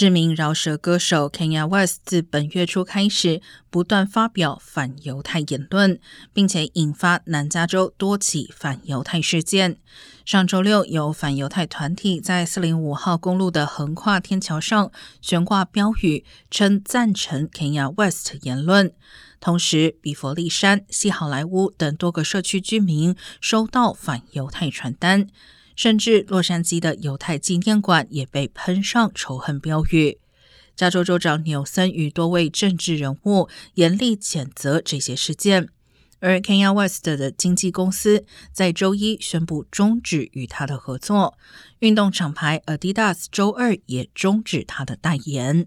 知名饶舌歌手 Kenya West 自本月初开始不断发表反犹太言论，并且引发南加州多起反犹太事件。上周六，有反犹太团体在405号公路的横跨天桥上悬挂标语，称赞成 Kenya West 言论。同时，比佛利山、西好莱坞等多个社区居民收到反犹太传单。甚至洛杉矶的犹太纪念馆也被喷上仇恨标语。加州州长纽森与多位政治人物严厉谴责这些事件，而 Kenya West 的经纪公司在周一宣布终止与他的合作。运动厂牌 Adidas 周二也终止他的代言。